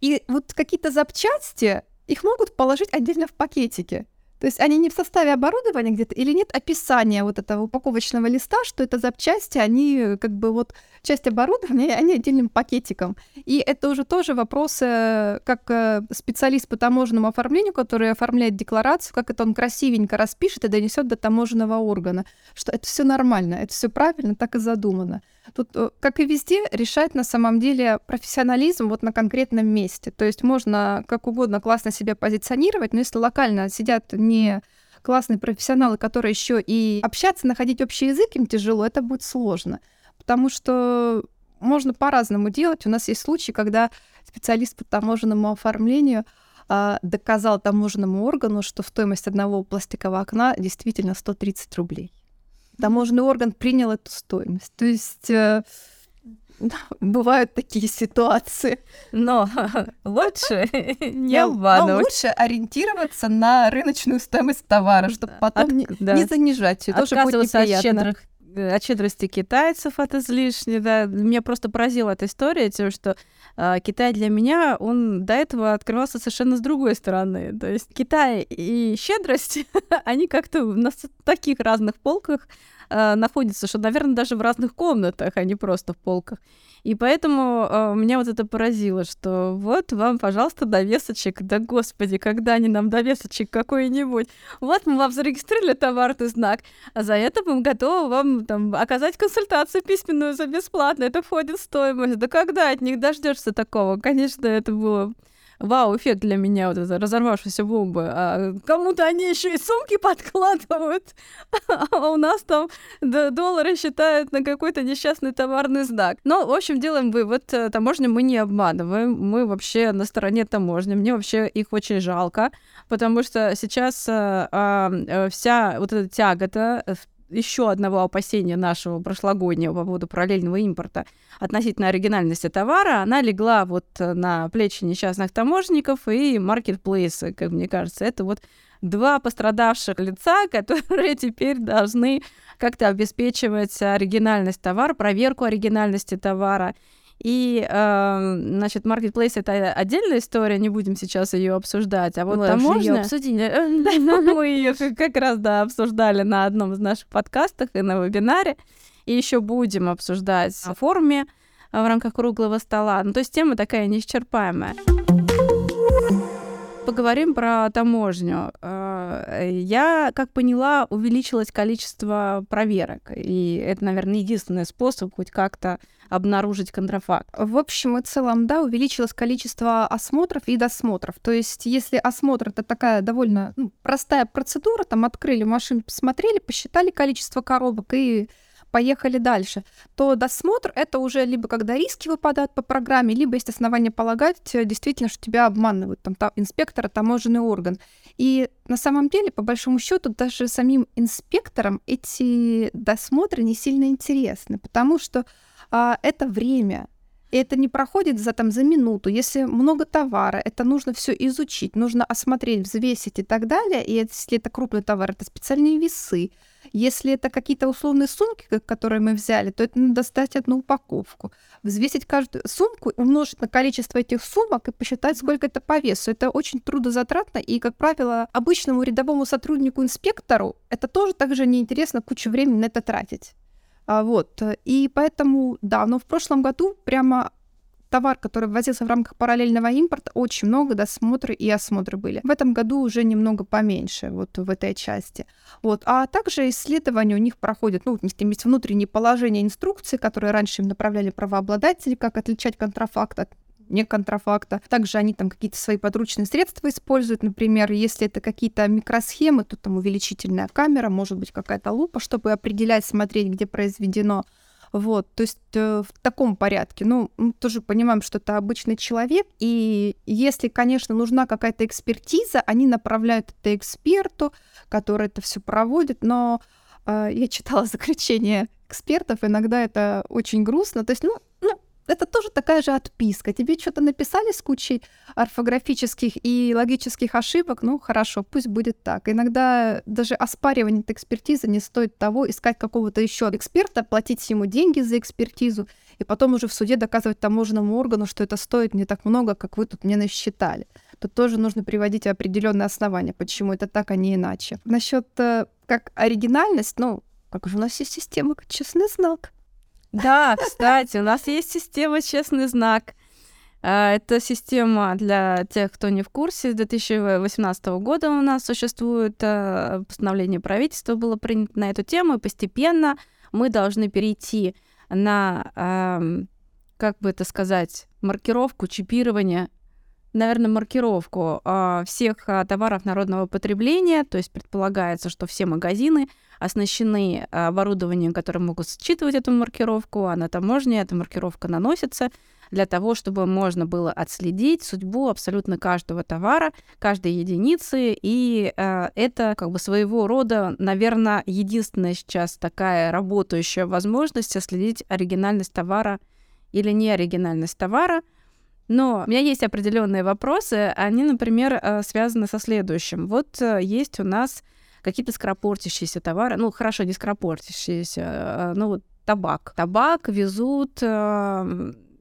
и вот какие-то запчасти, их могут положить отдельно в пакетике. То есть они не в составе оборудования где-то или нет описания вот этого упаковочного листа, что это запчасти, они как бы вот часть оборудования, они отдельным пакетиком. И это уже тоже вопросы, как э, специалист по таможенному оформлению, который оформляет декларацию, как это он красивенько распишет и донесет до таможенного органа, что это все нормально, это все правильно, так и задумано. Тут, э, как и везде, решать на самом деле профессионализм вот на конкретном месте. То есть можно как угодно классно себя позиционировать, но если локально сидят не классные профессионалы, которые еще и общаться, находить общий язык им тяжело, это будет сложно. Потому что можно по-разному делать. У нас есть случаи, когда специалист по таможенному оформлению а, доказал таможенному органу, что стоимость одного пластикового окна действительно 130 рублей таможенный орган принял эту стоимость. То есть э, бывают такие ситуации. Но лучше не обманывать. Но лучше ориентироваться на рыночную стоимость товара, чтобы потом От, не, да. не занижать ее. Тоже будет неприятно. От щедрых от щедрости китайцев, от излишней, да. Меня просто поразила эта история, тем, что э, Китай для меня, он до этого открывался совершенно с другой стороны. То есть Китай и щедрость, они как-то на таких разных полках э, находятся, что, наверное, даже в разных комнатах, а не просто в полках. И поэтому э, меня вот это поразило, что вот вам, пожалуйста, довесочек. Да господи, когда они нам довесочек какой-нибудь? Вот мы вам зарегистрировали товарный знак, а за это мы готовы вам там оказать консультацию письменную за бесплатно. Это входит в стоимость. Да когда от них дождешься такого? Конечно, это было вау-эффект для меня, вот это разорвавшаяся бомба. А кому-то они еще и сумки подкладывают, а у нас там доллары считают на какой-то несчастный товарный знак. Но, в общем, делаем вывод, э, таможню мы не обманываем, мы вообще на стороне таможни, мне вообще их очень жалко, потому что сейчас а, а, вся вот эта тягота еще одного опасения нашего прошлогоднего по поводу параллельного импорта относительно оригинальности товара, она легла вот на плечи несчастных таможенников и маркетплейсы, как мне кажется. Это вот два пострадавших лица, которые теперь должны как-то обеспечивать оригинальность товара, проверку оригинальности товара и, э, значит, marketplace это отдельная история, не будем сейчас ее обсуждать. А вот Мы таможня... обсудили. Мы ее как раз, да, обсуждали на одном из наших подкастов и на вебинаре. И еще будем обсуждать в форуме в рамках круглого стола. Ну, то есть тема такая неисчерпаемая. Поговорим про таможню. Э, я, как поняла, увеличилось количество проверок. И это, наверное, единственный способ хоть как-то обнаружить контрафакт. В общем и целом, да, увеличилось количество осмотров и досмотров. То есть, если осмотр это такая довольно ну, простая процедура, там открыли машину, посмотрели, посчитали количество коробок и поехали дальше, то досмотр — это уже либо когда риски выпадают по программе, либо есть основания полагать э, действительно, что тебя обманывают, там, там инспектор, таможенный орган. И на самом деле, по большому счету, даже самим инспекторам эти досмотры не сильно интересны, потому что а, это время, и это не проходит за, там, за минуту. Если много товара, это нужно все изучить, нужно осмотреть, взвесить и так далее. И если это крупный товар, это специальные весы. Если это какие-то условные сумки, которые мы взяли, то это надо достать одну упаковку, взвесить каждую сумку, умножить на количество этих сумок и посчитать, сколько это по весу. Это очень трудозатратно, и, как правило, обычному рядовому сотруднику-инспектору это тоже также неинтересно кучу времени на это тратить. А, вот. И поэтому, да, но в прошлом году прямо товар, который ввозился в рамках параллельного импорта, очень много досмотры и осмотры были. В этом году уже немного поменьше вот в этой части. Вот. А также исследования у них проходят, ну, них есть внутренние положения инструкции, которые раньше им направляли правообладатели, как отличать контрафакт от не контрафакта. Также они там какие-то свои подручные средства используют. Например, если это какие-то микросхемы, то там увеличительная камера, может быть какая-то лупа, чтобы определять, смотреть, где произведено. Вот, то есть э, в таком порядке. Ну, мы тоже понимаем, что это обычный человек, и если, конечно, нужна какая-то экспертиза, они направляют это эксперту, который это все проводит, но э, я читала заключение экспертов, иногда это очень грустно. То есть, ну, это тоже такая же отписка. Тебе что-то написали с кучей орфографических и логических ошибок, ну хорошо, пусть будет так. Иногда даже оспаривание этой экспертизы не стоит того, искать какого-то еще эксперта, платить ему деньги за экспертизу, и потом уже в суде доказывать таможенному органу, что это стоит не так много, как вы тут мне насчитали. Тут тоже нужно приводить определенные основания, почему это так, а не иначе. Насчет э, как оригинальность, ну, как же у нас есть система честный знак. Да, кстати, у нас есть система «Честный знак». А, это система для тех, кто не в курсе. С 2018 года у нас существует а, постановление правительства, было принято на эту тему, и постепенно мы должны перейти на, как бы это сказать, маркировку, чипирование наверное, маркировку э, всех э, товаров народного потребления, то есть предполагается, что все магазины оснащены оборудованием, которое могут считывать эту маркировку, а на таможне эта маркировка наносится для того, чтобы можно было отследить судьбу абсолютно каждого товара, каждой единицы, и э, это как бы своего рода, наверное, единственная сейчас такая работающая возможность отследить оригинальность товара или не оригинальность товара — но у меня есть определенные вопросы. Они, например, э, связаны со следующим. Вот э, есть у нас какие-то скоропортящиеся товары. Ну, хорошо, не скоропортящиеся, э, ну, вот табак. Табак везут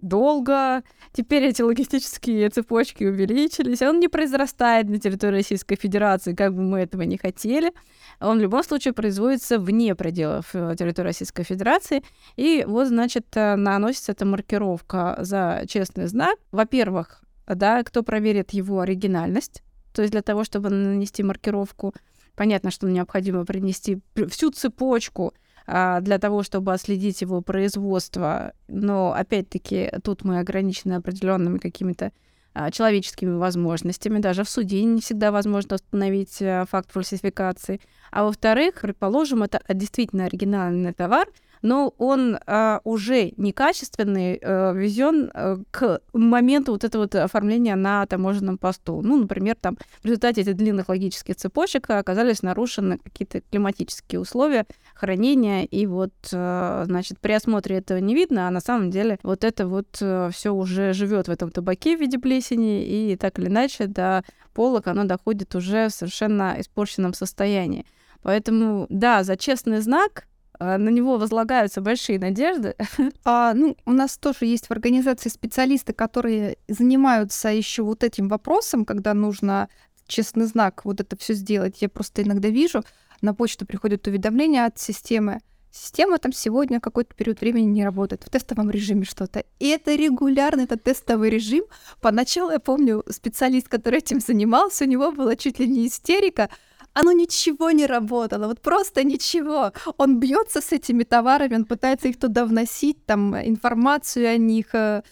долго. Теперь эти логистические цепочки увеличились. Он не произрастает на территории Российской Федерации, как бы мы этого не хотели. Он в любом случае производится вне пределов э, территории Российской Федерации. И вот, значит, э, наносится эта маркировка за честный знак. Во-первых, да, кто проверит его оригинальность, то есть для того, чтобы нанести маркировку, понятно, что необходимо принести всю цепочку для того, чтобы отследить его производство. Но опять-таки тут мы ограничены определенными какими-то а, человеческими возможностями. Даже в суде не всегда возможно установить э, факт фальсификации. А во-вторых, предположим, это действительно оригинальный товар, но он а, уже некачественный, а, везен а, к моменту вот этого вот оформления на таможенном посту. Ну, например, там в результате этих длинных логических цепочек оказались нарушены какие-то климатические условия хранения, и вот, а, значит, при осмотре этого не видно, а на самом деле вот это вот а, все уже живет в этом табаке в виде плесени, и так или иначе до полок оно доходит уже в совершенно испорченном состоянии. Поэтому, да, за честный знак на него возлагаются большие надежды. А, ну, у нас тоже есть в организации специалисты, которые занимаются еще вот этим вопросом, когда нужно честный знак вот это все сделать. Я просто иногда вижу, на почту приходят уведомления от системы. Система там сегодня какой-то период времени не работает, в тестовом режиме что-то. И это регулярно, это тестовый режим. Поначалу, я помню, специалист, который этим занимался, у него была чуть ли не истерика, оно ничего не работало, вот просто ничего. Он бьется с этими товарами, он пытается их туда вносить, там информацию о них. Э,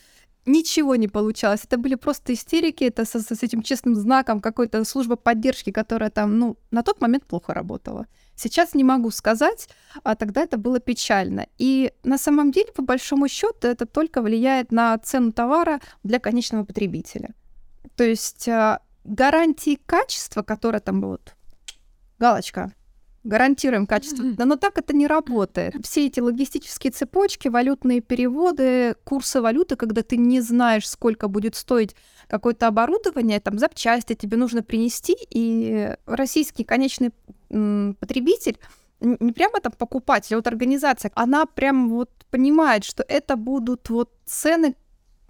ничего не получалось. Это были просто истерики, это с, с этим честным знаком какой-то служба поддержки, которая там, ну, на тот момент плохо работала. Сейчас не могу сказать, а тогда это было печально. И на самом деле, по большому счету, это только влияет на цену товара для конечного потребителя. То есть а, гарантии качества, которые там вот галочка, гарантируем качество. Да, но так это не работает. Все эти логистические цепочки, валютные переводы, курсы валюты, когда ты не знаешь, сколько будет стоить какое-то оборудование, там запчасти тебе нужно принести, и российский конечный потребитель не прямо там покупатель, а вот организация, она прям вот понимает, что это будут вот цены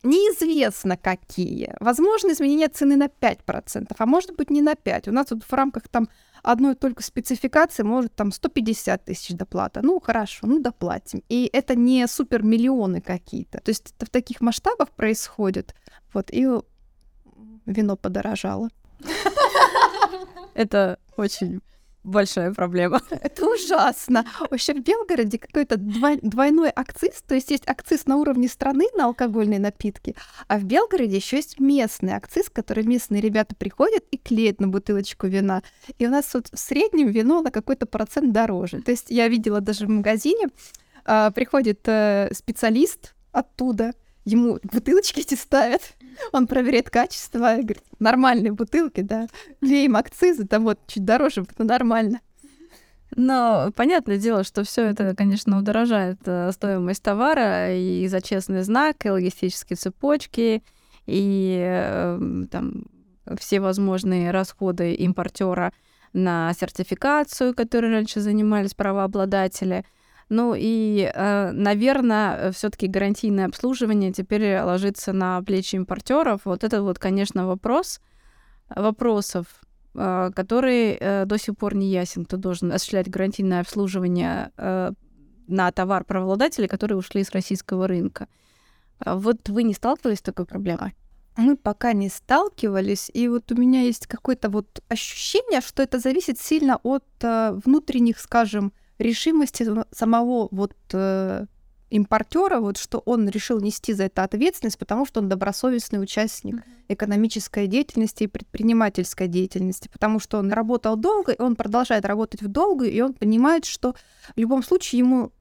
неизвестно какие. Возможно, изменение цены на 5%, а может быть не на 5%. У нас вот в рамках там одной только спецификации может там 150 тысяч доплата. Ну, хорошо, ну, доплатим. И это не супер миллионы какие-то. То есть это в таких масштабах происходит. Вот, и вино подорожало. Это очень большая проблема. Это ужасно. Вообще в Белгороде какой-то двойной акциз, то есть есть акциз на уровне страны на алкогольные напитки, а в Белгороде еще есть местный акциз, который местные ребята приходят и клеят на бутылочку вина. И у нас вот в среднем вино на какой-то процент дороже. То есть я видела даже в магазине, а, приходит э, специалист оттуда, ему бутылочки эти ставят, он проверяет качество, и говорит, нормальные бутылки, да, клеим акцизы, там вот чуть дороже, но нормально. Но понятное дело, что все это, конечно, удорожает э, стоимость товара и за честный знак, и логистические цепочки, и э, там все возможные расходы импортера на сертификацию, которой раньше занимались правообладатели — ну и, э, наверное, все-таки гарантийное обслуживание теперь ложится на плечи импортеров. Вот это вот, конечно, вопрос вопросов, э, который э, до сих пор не ясен, кто должен осуществлять гарантийное обслуживание на товар правообладателей, которые ушли с российского рынка. А вот вы не сталкивались с такой проблемой? Мы пока не сталкивались, и вот у меня есть какое-то вот ощущение, что это зависит сильно от внутренних, скажем, решимости самого вот э, импортера, вот что он решил нести за это ответственность, потому что он добросовестный участник mm-hmm. экономической деятельности и предпринимательской деятельности, потому что он работал долго, и он продолжает работать в долгу, и он понимает, что в любом случае ему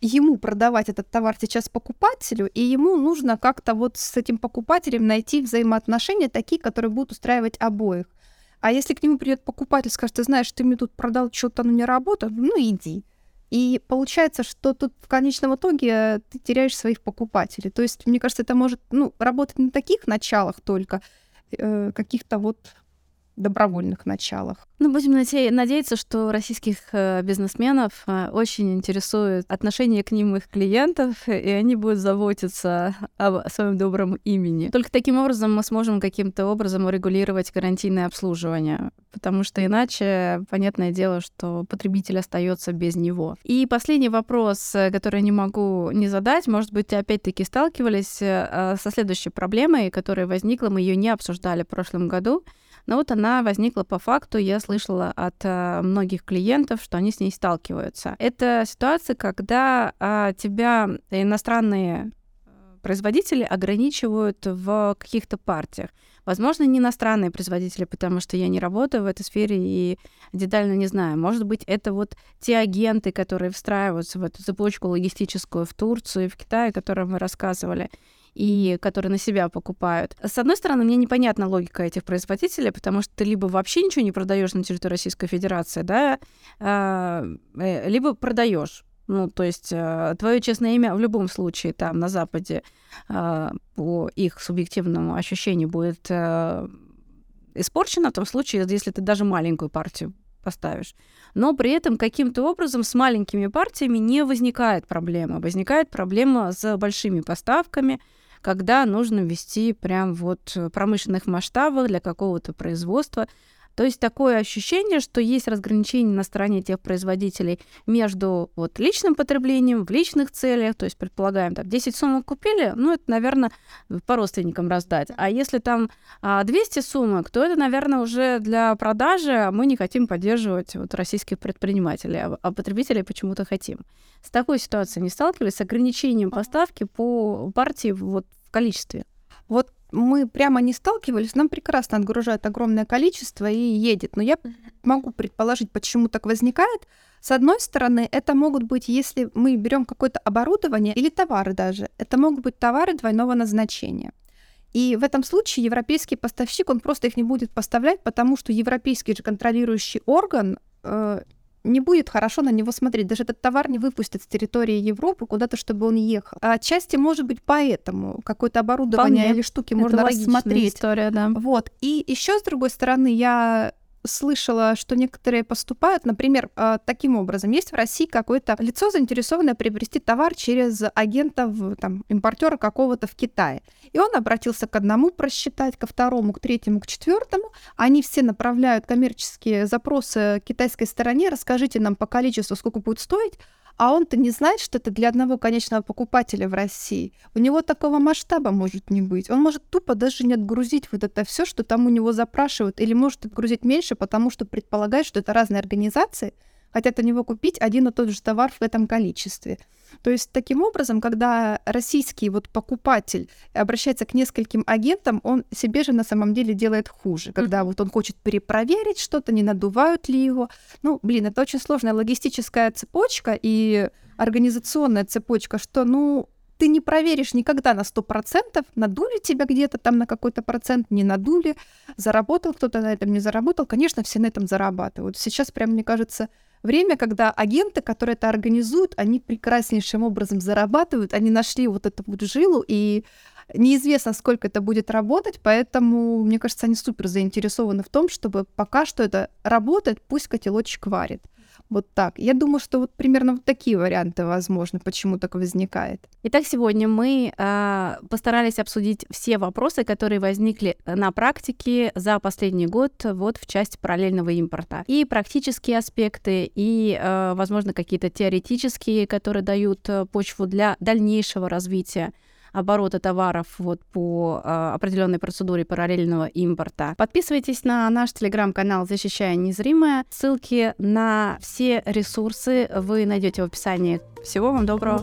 ему продавать этот товар сейчас покупателю, и ему нужно как-то вот с этим покупателем найти взаимоотношения такие, которые будут устраивать обоих. А если к нему придет покупатель, скажет, ты знаешь, ты мне тут продал что-то, оно не работает, ну иди. И получается, что тут в конечном итоге э, ты теряешь своих покупателей. То есть, мне кажется, это может ну, работать на таких началах только, э, каких-то вот добровольных началах. Ну, будем надеяться, что российских э, бизнесменов э, очень интересует отношение к ним их клиентов, и они будут заботиться о своем добром имени. Только таким образом мы сможем каким-то образом урегулировать гарантийное обслуживание, потому что иначе, понятное дело, что потребитель остается без него. И последний вопрос, э, который я не могу не задать, может быть, опять-таки сталкивались со следующей проблемой, которая возникла, мы ее не обсуждали в прошлом году. Но вот она возникла по факту, я слышала от э, многих клиентов, что они с ней сталкиваются. Это ситуация, когда э, тебя иностранные э, производители ограничивают в каких-то партиях. Возможно, не иностранные производители, потому что я не работаю в этой сфере и детально не знаю. Может быть, это вот те агенты, которые встраиваются в эту цепочку логистическую в Турцию и в Китае, о котором вы рассказывали и которые на себя покупают. С одной стороны, мне непонятна логика этих производителей, потому что ты либо вообще ничего не продаешь на территории Российской Федерации, да, а, э, либо продаешь. Ну, то есть э, твое честное имя в любом случае там на Западе а, по их субъективному ощущению будет э, испорчено в том случае, если ты даже маленькую партию поставишь. Но при этом каким-то образом с маленькими партиями не возникает проблема. Возникает проблема с большими поставками, когда нужно вести прям вот промышленных масштабах для какого-то производства. То есть такое ощущение, что есть разграничение на стороне тех производителей между вот личным потреблением в личных целях, то есть предполагаем, там 10 сумок купили, ну это, наверное, по родственникам раздать. А если там 200 а, сумок, то это, наверное, уже для продажи, а мы не хотим поддерживать вот российских предпринимателей, а, а потребителей почему-то хотим. С такой ситуацией не сталкивались, с ограничением поставки по партии вот в количестве. Вот мы прямо не сталкивались, нам прекрасно отгружают огромное количество и едет. Но я могу предположить, почему так возникает. С одной стороны, это могут быть, если мы берем какое-то оборудование или товары даже, это могут быть товары двойного назначения. И в этом случае европейский поставщик, он просто их не будет поставлять, потому что европейский же контролирующий орган э, не будет хорошо на него смотреть. Даже этот товар не выпустят с территории Европы куда-то, чтобы он ехал. А отчасти, может быть, поэтому какое-то оборудование Вполне. или штуки Это можно рассмотреть. История, да. Вот. И еще с другой стороны, я слышала, что некоторые поступают, например, а, таким образом. Есть в России какое-то лицо, заинтересованное приобрести товар через агента, там, импортера какого-то в Китае. И он обратился к одному просчитать, ко второму, к третьему, к четвертому. Они все направляют коммерческие запросы китайской стороне. Расскажите нам по количеству, сколько будет стоить. А он-то не знает, что это для одного конечного покупателя в России. У него такого масштаба может не быть. Он может тупо даже не отгрузить вот это все, что там у него запрашивают, или может отгрузить меньше, потому что предполагает, что это разные организации, хотят у него купить один и тот же товар в этом количестве. То есть таким образом, когда российский вот покупатель обращается к нескольким агентам, он себе же на самом деле делает хуже. Когда вот он хочет перепроверить что-то, не надувают ли его. Ну, блин, это очень сложная логистическая цепочка и организационная цепочка, что, ну, ты не проверишь никогда на 100%, надули тебя где-то там на какой-то процент, не надули, заработал кто-то на этом, не заработал. Конечно, все на этом зарабатывают. Сейчас прям, мне кажется, время, когда агенты, которые это организуют, они прекраснейшим образом зарабатывают, они нашли вот эту вот жилу, и неизвестно, сколько это будет работать, поэтому, мне кажется, они супер заинтересованы в том, чтобы пока что это работает, пусть котелочек варит. Вот так. Я думаю, что вот примерно вот такие варианты возможны, почему так возникает. Итак, сегодня мы э, постарались обсудить все вопросы, которые возникли на практике за последний год вот в части параллельного импорта. И практические аспекты, и, э, возможно, какие-то теоретические, которые дают э, почву для дальнейшего развития оборота товаров вот по э, определенной процедуре параллельного импорта. Подписывайтесь на наш телеграм-канал «Защищая незримое». Ссылки на все ресурсы вы найдете в описании. Всего вам доброго!